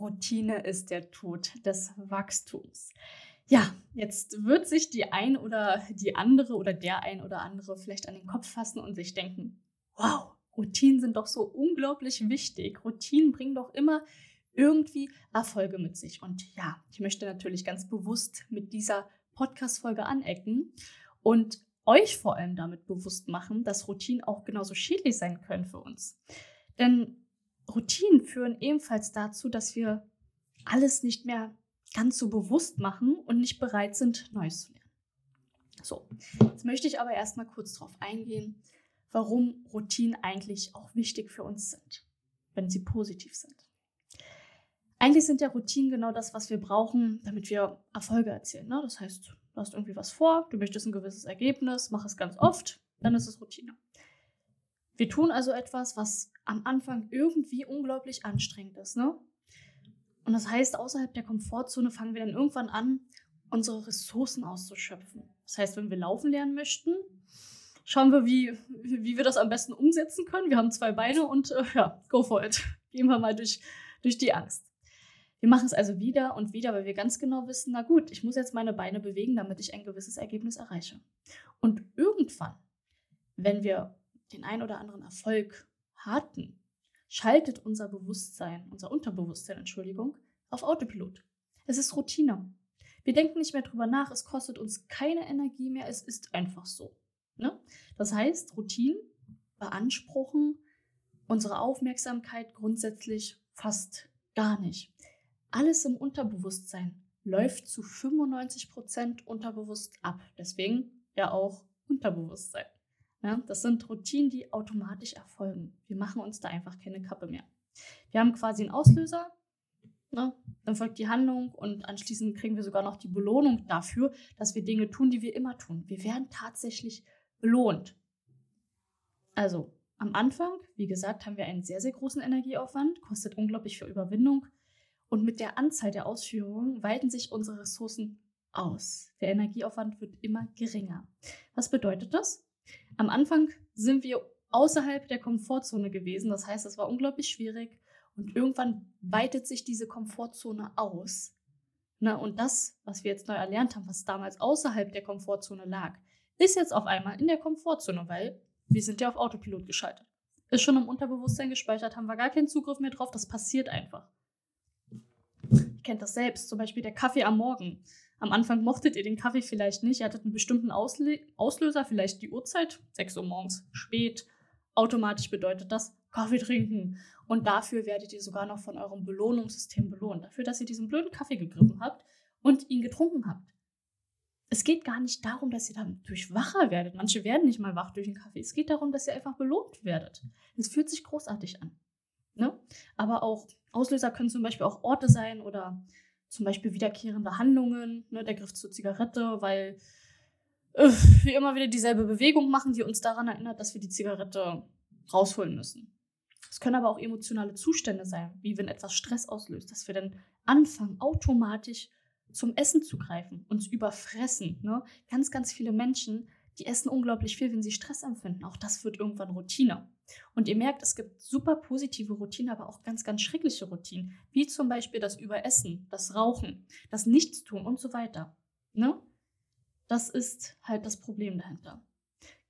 Routine ist der Tod des Wachstums. Ja, jetzt wird sich die ein oder die andere oder der ein oder andere vielleicht an den Kopf fassen und sich denken, wow, Routinen sind doch so unglaublich wichtig. Routinen bringen doch immer irgendwie Erfolge mit sich. Und ja, ich möchte natürlich ganz bewusst mit dieser Podcast-Folge anecken und euch vor allem damit bewusst machen, dass Routinen auch genauso schädlich sein können für uns. Denn Routinen führen ebenfalls dazu, dass wir alles nicht mehr ganz so bewusst machen und nicht bereit sind, Neues zu lernen. So, jetzt möchte ich aber erstmal kurz darauf eingehen, warum Routinen eigentlich auch wichtig für uns sind, wenn sie positiv sind. Eigentlich sind ja Routinen genau das, was wir brauchen, damit wir Erfolge erzielen. Ne? Das heißt, du hast irgendwie was vor, du möchtest ein gewisses Ergebnis, mach es ganz oft, dann ist es Routine. Wir tun also etwas, was am Anfang irgendwie unglaublich anstrengend ist. Ne? Und das heißt, außerhalb der Komfortzone fangen wir dann irgendwann an, unsere Ressourcen auszuschöpfen. Das heißt, wenn wir laufen lernen möchten, schauen wir, wie, wie wir das am besten umsetzen können. Wir haben zwei Beine und äh, ja, go for it. Gehen wir mal durch, durch die Angst. Wir machen es also wieder und wieder, weil wir ganz genau wissen, na gut, ich muss jetzt meine Beine bewegen, damit ich ein gewisses Ergebnis erreiche. Und irgendwann, wenn wir den ein oder anderen Erfolg hatten, schaltet unser Bewusstsein, unser Unterbewusstsein, Entschuldigung, auf Autopilot. Es ist Routine. Wir denken nicht mehr drüber nach, es kostet uns keine Energie mehr, es ist einfach so. Ne? Das heißt, Routinen beanspruchen unsere Aufmerksamkeit grundsätzlich fast gar nicht. Alles im Unterbewusstsein läuft zu 95 Prozent unterbewusst ab. Deswegen ja auch Unterbewusstsein. Ja, das sind Routinen, die automatisch erfolgen. Wir machen uns da einfach keine Kappe mehr. Wir haben quasi einen Auslöser, ne? dann folgt die Handlung und anschließend kriegen wir sogar noch die Belohnung dafür, dass wir Dinge tun, die wir immer tun. Wir werden tatsächlich belohnt. Also am Anfang, wie gesagt, haben wir einen sehr, sehr großen Energieaufwand, kostet unglaublich viel Überwindung. Und mit der Anzahl der Ausführungen weiten sich unsere Ressourcen aus. Der Energieaufwand wird immer geringer. Was bedeutet das? Am Anfang sind wir außerhalb der Komfortzone gewesen. Das heißt, es war unglaublich schwierig. Und irgendwann weitet sich diese Komfortzone aus. Na, und das, was wir jetzt neu erlernt haben, was damals außerhalb der Komfortzone lag, ist jetzt auf einmal in der Komfortzone, weil wir sind ja auf Autopilot geschaltet. Ist schon im Unterbewusstsein gespeichert, haben wir gar keinen Zugriff mehr drauf. Das passiert einfach. Ihr kennt das selbst, zum Beispiel der Kaffee am Morgen. Am Anfang mochtet ihr den Kaffee vielleicht nicht, ihr hattet einen bestimmten Ausle Auslöser, vielleicht die Uhrzeit, 6 Uhr morgens, spät. Automatisch bedeutet das Kaffee trinken. Und dafür werdet ihr sogar noch von eurem Belohnungssystem belohnt. Dafür, dass ihr diesen blöden Kaffee gegriffen habt und ihn getrunken habt. Es geht gar nicht darum, dass ihr dadurch wacher werdet. Manche werden nicht mal wach durch den Kaffee. Es geht darum, dass ihr einfach belohnt werdet. Es fühlt sich großartig an. Ne? Aber auch Auslöser können zum Beispiel auch Orte sein oder zum Beispiel wiederkehrende Handlungen, ne, der Griff zur Zigarette, weil äh, wir immer wieder dieselbe Bewegung machen, die uns daran erinnert, dass wir die Zigarette rausholen müssen. Es können aber auch emotionale Zustände sein, wie wenn etwas Stress auslöst, dass wir dann anfangen, automatisch zum Essen zu greifen, uns überfressen. Ne? Ganz, ganz viele Menschen, die essen unglaublich viel, wenn sie Stress empfinden. Auch das wird irgendwann Routine. Und ihr merkt, es gibt super positive Routinen, aber auch ganz, ganz schreckliche Routinen, wie zum Beispiel das Überessen, das Rauchen, das Nichtstun und so weiter. Ne? Das ist halt das Problem dahinter.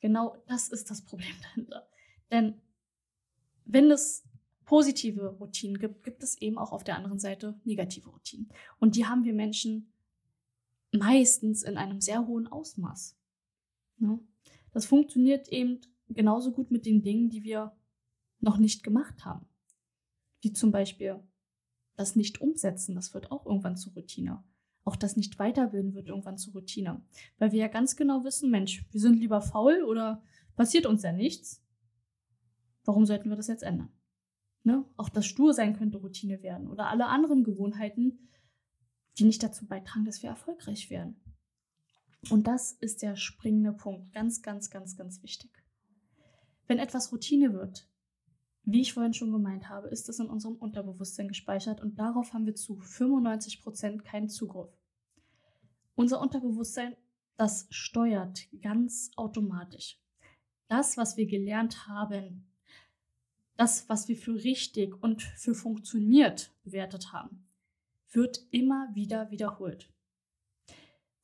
Genau das ist das Problem dahinter. Denn wenn es positive Routinen gibt, gibt es eben auch auf der anderen Seite negative Routinen. Und die haben wir Menschen meistens in einem sehr hohen Ausmaß. Ne? Das funktioniert eben genauso gut mit den Dingen, die wir noch nicht gemacht haben. Wie zum Beispiel das nicht umsetzen, das wird auch irgendwann zur Routine. Auch das nicht weiterbilden wird irgendwann zur Routine. Weil wir ja ganz genau wissen, Mensch, wir sind lieber faul oder passiert uns ja nichts. Warum sollten wir das jetzt ändern? Ne? Auch das Stursein könnte Routine werden oder alle anderen Gewohnheiten, die nicht dazu beitragen, dass wir erfolgreich werden. Und das ist der springende Punkt. Ganz, ganz, ganz, ganz wichtig. Wenn etwas Routine wird, wie ich vorhin schon gemeint habe, ist es in unserem Unterbewusstsein gespeichert und darauf haben wir zu 95 Prozent keinen Zugriff. Unser Unterbewusstsein, das steuert ganz automatisch. Das, was wir gelernt haben, das, was wir für richtig und für funktioniert bewertet haben, wird immer wieder wiederholt.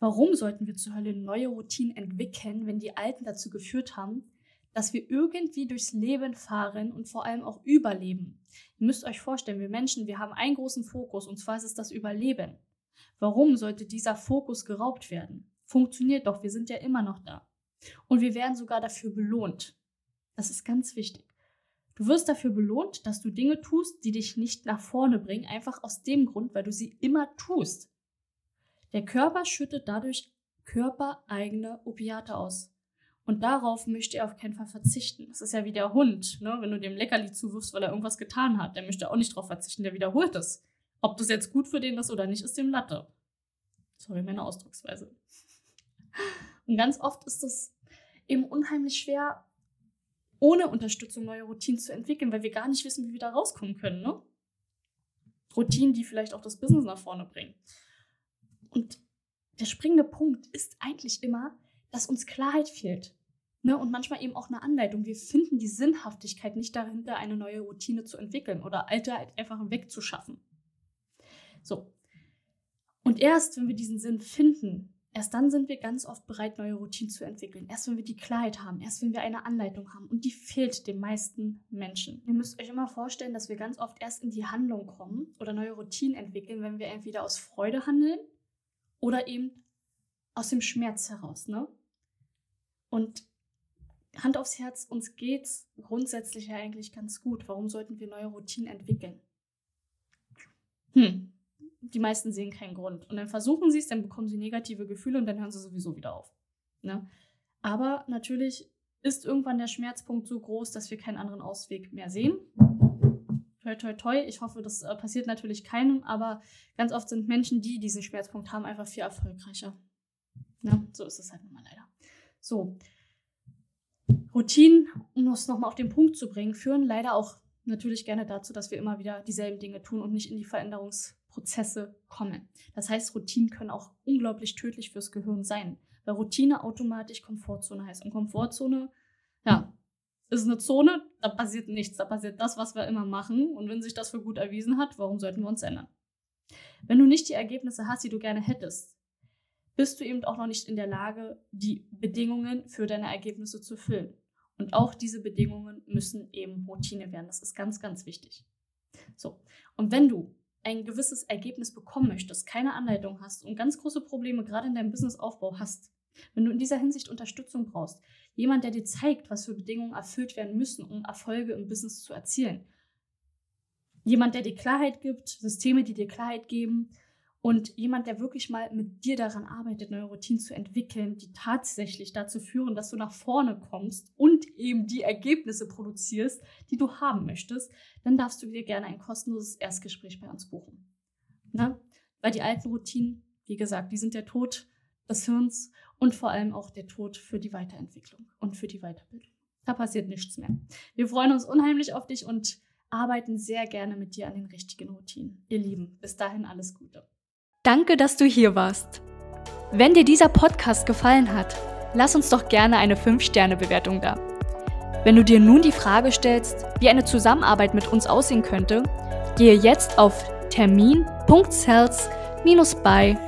Warum sollten wir zur Hölle neue Routinen entwickeln, wenn die alten dazu geführt haben, dass wir irgendwie durchs Leben fahren und vor allem auch überleben? Ihr müsst euch vorstellen, wir Menschen, wir haben einen großen Fokus und zwar ist es das Überleben. Warum sollte dieser Fokus geraubt werden? Funktioniert doch, wir sind ja immer noch da. Und wir werden sogar dafür belohnt. Das ist ganz wichtig. Du wirst dafür belohnt, dass du Dinge tust, die dich nicht nach vorne bringen, einfach aus dem Grund, weil du sie immer tust. Der Körper schüttet dadurch körpereigene Opiate aus. Und darauf möchte er auf keinen Fall verzichten. Das ist ja wie der Hund, ne? wenn du dem Leckerli zuwirfst, weil er irgendwas getan hat. Der möchte auch nicht darauf verzichten, der wiederholt es. Ob das jetzt gut für den ist oder nicht, ist dem Latte. Sorry, meine Ausdrucksweise. Und ganz oft ist es eben unheimlich schwer, ohne Unterstützung neue Routinen zu entwickeln, weil wir gar nicht wissen, wie wir da rauskommen können. Ne? Routinen, die vielleicht auch das Business nach vorne bringen. Und der springende Punkt ist eigentlich immer, dass uns Klarheit fehlt. Ne? Und manchmal eben auch eine Anleitung. Wir finden die Sinnhaftigkeit nicht dahinter, eine neue Routine zu entwickeln oder alte halt einfach wegzuschaffen. So. Und erst, wenn wir diesen Sinn finden, Erst dann sind wir ganz oft bereit, neue Routinen zu entwickeln. Erst wenn wir die Klarheit haben, erst wenn wir eine Anleitung haben. Und die fehlt den meisten Menschen. Ihr müsst euch immer vorstellen, dass wir ganz oft erst in die Handlung kommen oder neue Routinen entwickeln, wenn wir entweder aus Freude handeln oder eben aus dem Schmerz heraus. Ne? Und Hand aufs Herz, uns geht's grundsätzlich ja eigentlich ganz gut. Warum sollten wir neue Routinen entwickeln? Hm, die meisten sehen keinen Grund. Und dann versuchen sie es, dann bekommen sie negative Gefühle und dann hören sie sowieso wieder auf. Ne? Aber natürlich ist irgendwann der Schmerzpunkt so groß, dass wir keinen anderen Ausweg mehr sehen. Toi, toi, toi. Ich hoffe, das äh, passiert natürlich keinem, aber ganz oft sind Menschen, die diesen Schmerzpunkt haben, einfach viel erfolgreicher. Ne? So ist es halt nun mal leider. So. Routinen, um es nochmal auf den Punkt zu bringen, führen leider auch natürlich gerne dazu, dass wir immer wieder dieselben Dinge tun und nicht in die Veränderungs- Prozesse kommen. Das heißt, Routinen können auch unglaublich tödlich fürs Gehirn sein, weil Routine automatisch Komfortzone heißt. Und Komfortzone, ja, ist eine Zone, da passiert nichts, da passiert das, was wir immer machen. Und wenn sich das für gut erwiesen hat, warum sollten wir uns ändern? Wenn du nicht die Ergebnisse hast, die du gerne hättest, bist du eben auch noch nicht in der Lage, die Bedingungen für deine Ergebnisse zu füllen. Und auch diese Bedingungen müssen eben Routine werden. Das ist ganz, ganz wichtig. So. Und wenn du ein gewisses Ergebnis bekommen möchtest, keine Anleitung hast und ganz große Probleme gerade in deinem Businessaufbau hast, wenn du in dieser Hinsicht Unterstützung brauchst, jemand, der dir zeigt, was für Bedingungen erfüllt werden müssen, um Erfolge im Business zu erzielen, jemand, der dir Klarheit gibt, Systeme, die dir Klarheit geben und jemand, der wirklich mal mit dir daran arbeitet, neue Routinen zu entwickeln, die tatsächlich dazu führen, dass du nach vorne kommst und eben die Ergebnisse produzierst, die du haben möchtest, dann darfst du dir gerne ein kostenloses Erstgespräch bei uns buchen. Na? Weil die alten Routinen, wie gesagt, die sind der Tod des Hirns und vor allem auch der Tod für die Weiterentwicklung und für die Weiterbildung. Da passiert nichts mehr. Wir freuen uns unheimlich auf dich und arbeiten sehr gerne mit dir an den richtigen Routinen. Ihr Lieben, bis dahin alles Gute. Danke, dass du hier warst. Wenn dir dieser Podcast gefallen hat, lass uns doch gerne eine 5-Sterne-Bewertung da. Wenn du dir nun die Frage stellst, wie eine Zusammenarbeit mit uns aussehen könnte, gehe jetzt auf termin.cells-by-women.de